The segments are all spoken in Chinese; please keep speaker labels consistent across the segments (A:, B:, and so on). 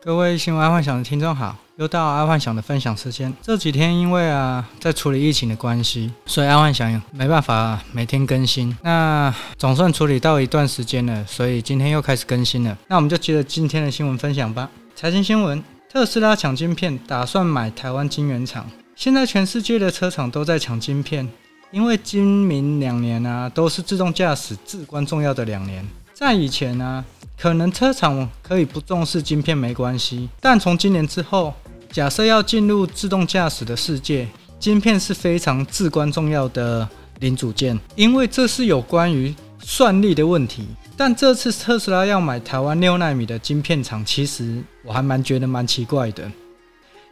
A: 各位新闻爱幻想的听众好，又到爱幻想的分享时间。这几天因为啊，在处理疫情的关系，所以爱幻想没办法每天更新。那总算处理到一段时间了，所以今天又开始更新了。那我们就接着今天的新闻分享吧。财经新闻：特斯拉抢晶片，打算买台湾晶圆厂。现在全世界的车厂都在抢晶片，因为今明两年啊，都是自动驾驶至关重要的两年。在以前呢、可能车厂可以不重视晶片没关系，但从今年之后，假设要进入自动驾驶的世界，晶片是非常至关重要的零组件，因为这是有关于算力的问题。但这次特斯拉要买台湾六纳米的晶片厂，其实我还蛮觉得蛮奇怪的，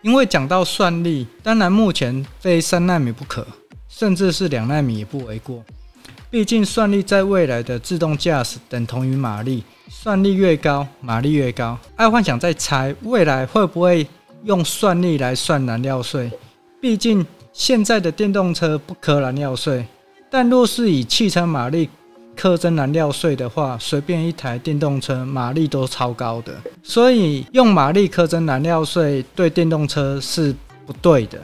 A: 因为讲到算力，当然目前非三纳米不可，甚至是两纳米也不为过。毕竟算力在未来的自动驾驶等同于马力，算力越高，马力越高。爱幻想在猜未来会不会用算力来算燃料税？毕竟现在的电动车不课燃料税，但若是以汽车马力课征燃料税的话，随便一台电动车马力都超高的，所以用马力课征燃料税对电动车是不对的。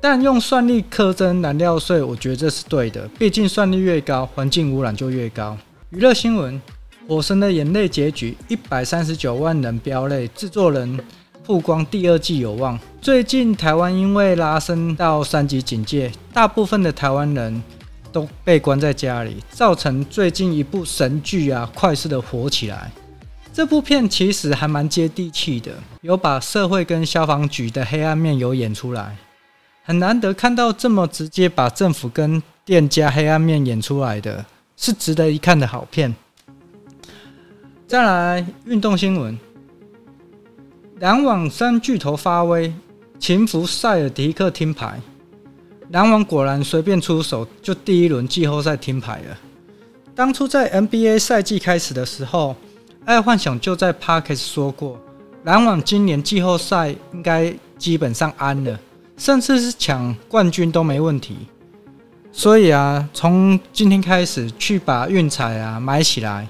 A: 但用算力课征燃料税，我觉得这是对的。毕竟算力越高，环境污染就越高。娱乐新闻：《火神的眼泪》结局，一百三十九万人飙泪，制作人曝光第二季有望。最近台湾因为拉升到三级警戒，大部分的台湾人都被关在家里，造成最近一部神剧啊快速的火起来。这部片其实还蛮接地气的，有把社会跟消防局的黑暗面有演出来。很难得看到这么直接把政府跟店家黑暗面演出来的，是值得一看的好片。再来运动新闻，篮网三巨头发威，情服塞尔迪克听牌。篮网果然随便出手，就第一轮季后赛听牌了。当初在 NBA 赛季开始的时候，爱幻想就在 Podcast 说过，篮网今年季后赛应该基本上安了。甚至是抢冠军都没问题，所以啊，从今天开始去把运彩啊买起来，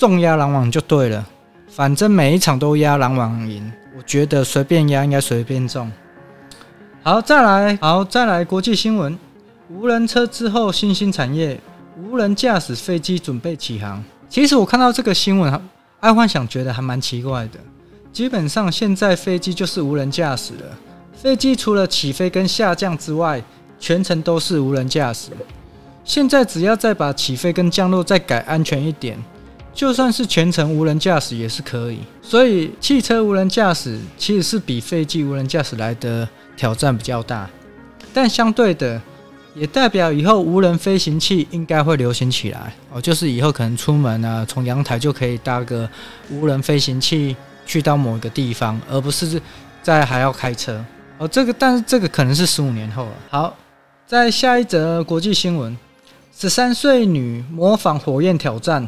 A: 重压篮网就对了。反正每一场都压篮网赢，我觉得随便压应该随便中。好，再来，好，再来国际新闻：无人车之后新兴产业，无人驾驶飞机准备起航。其实我看到这个新闻，爱幻想觉得还蛮奇怪的。基本上现在飞机就是无人驾驶了。飞机除了起飞跟下降之外，全程都是无人驾驶。现在只要再把起飞跟降落再改安全一点，就算是全程无人驾驶也是可以。所以汽车无人驾驶其实是比飞机无人驾驶来的挑战比较大，但相对的也代表以后无人飞行器应该会流行起来哦，就是以后可能出门啊，从阳台就可以搭个无人飞行器去到某一个地方，而不是在还要开车。哦，这个，但是这个可能是十五年后了。好，在下一则国际新闻：十三岁女模仿火焰挑战，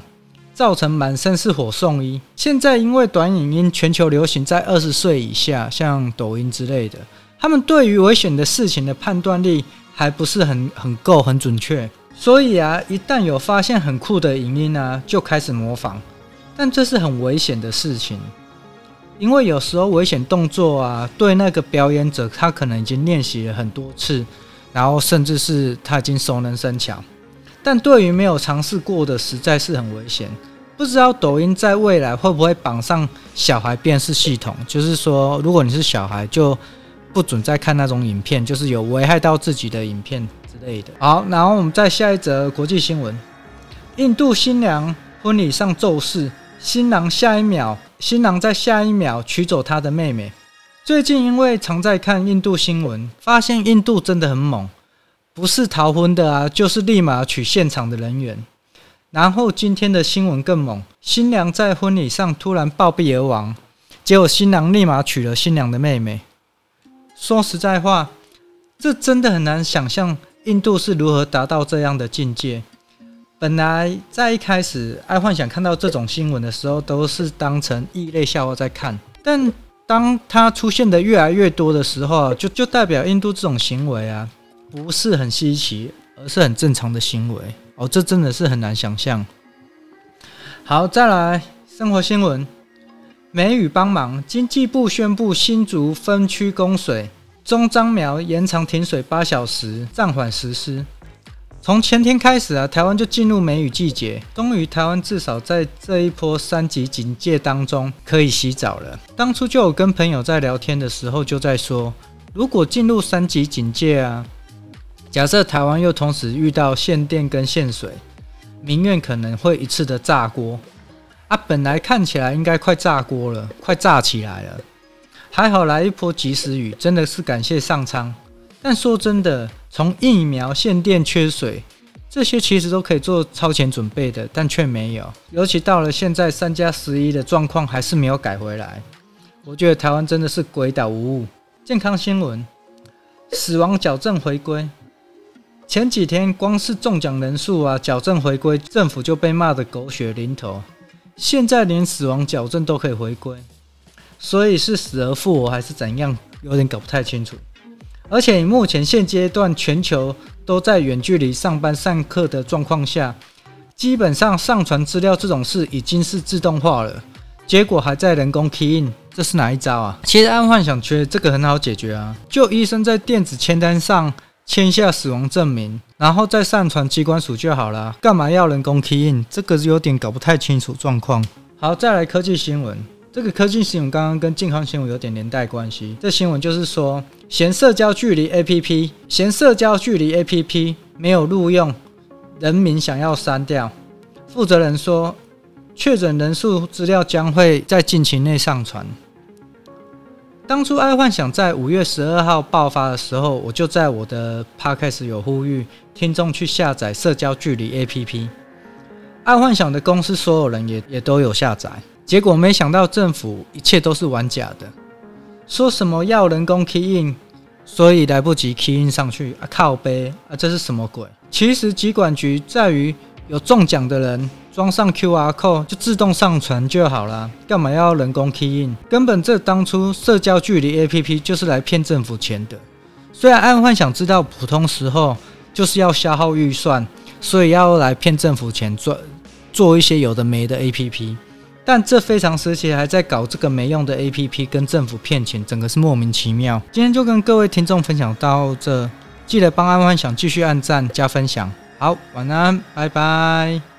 A: 造成满身是火送医。现在因为短影音全球流行在二十岁以下，像抖音之类的，他们对于危险的事情的判断力还不是很很够、很准确。所以啊，一旦有发现很酷的影音啊，就开始模仿，但这是很危险的事情。因为有时候危险动作啊，对那个表演者，他可能已经练习了很多次，然后甚至是他已经熟能生巧。但对于没有尝试过的，实在是很危险。不知道抖音在未来会不会绑上小孩辨识系统，就是说，如果你是小孩，就不准再看那种影片，就是有危害到自己的影片之类的。好，然后我们再下一则国际新闻：印度新娘婚礼上骤逝。新郎下一秒，新郎在下一秒娶走他的妹妹。最近因为常在看印度新闻，发现印度真的很猛，不是逃婚的啊，就是立马娶现场的人员。然后今天的新闻更猛，新娘在婚礼上突然暴毙而亡，结果新郎立马娶了新娘的妹妹。说实在话，这真的很难想象印度是如何达到这样的境界。本来在一开始，爱幻想看到这种新闻的时候，都是当成异类笑话在看。但当它出现的越来越多的时候，就就代表印度这种行为啊，不是很稀奇，而是很正常的行为。哦，这真的是很难想象。好，再来生活新闻：梅雨帮忙，经济部宣布新竹分区供水，中彰苗延长停水八小时，暂缓实施。从前天开始啊，台湾就进入梅雨季节，终于台湾至少在这一波三级警戒当中可以洗澡了。当初就有跟朋友在聊天的时候就在说，如果进入三级警戒啊，假设台湾又同时遇到限电跟限水，民怨可能会一次的炸锅。啊，本来看起来应该快炸锅了，快炸起来了，还好来一波及时雨，真的是感谢上苍。但说真的，从疫苗、限电、缺水这些其实都可以做超前准备的，但却没有。尤其到了现在三加十一的状况还是没有改回来，我觉得台湾真的是鬼岛无误。健康新闻：死亡矫正回归。前几天光是中奖人数啊，矫正回归，政府就被骂得狗血淋头。现在连死亡矫正都可以回归，所以是死而复活还是怎样？有点搞不太清楚。而且目前现阶段全球都在远距离上班上课的状况下，基本上上传资料这种事已经是自动化了，结果还在人工 key in，这是哪一招啊？其实按幻想缺这个很好解决啊，就医生在电子签单上。签下死亡证明，然后再上传机关署就好了。干嘛要人工 key in？这个有点搞不太清楚状况。好，再来科技新闻。这个科技新闻刚刚跟健康新闻有点连带关系。这新闻就是说，嫌社交距离 APP，嫌社交距离 APP 没有录用，人民想要删掉。负责人说，确诊人数资料将会在近期内上传。当初爱幻想在五月十二号爆发的时候，我就在我的 podcast 有呼吁听众去下载社交距离 APP。爱幻想的公司所有人也也都有下载，结果没想到政府一切都是玩假的，说什么要人工 key in，所以来不及 key in 上去啊，靠背啊，这是什么鬼？其实疾管局在于有中奖的人。装上 QR code 就自动上传就好了，干嘛要人工 key in？根本这当初社交距离 APP 就是来骗政府钱的。虽然暗幻想知道普通时候就是要消耗预算，所以要来骗政府钱做做一些有的没的 APP，但这非常时期还在搞这个没用的 APP 跟政府骗钱，整个是莫名其妙。今天就跟各位听众分享到这，记得帮暗幻想继续按赞加分享。好，晚安，拜拜。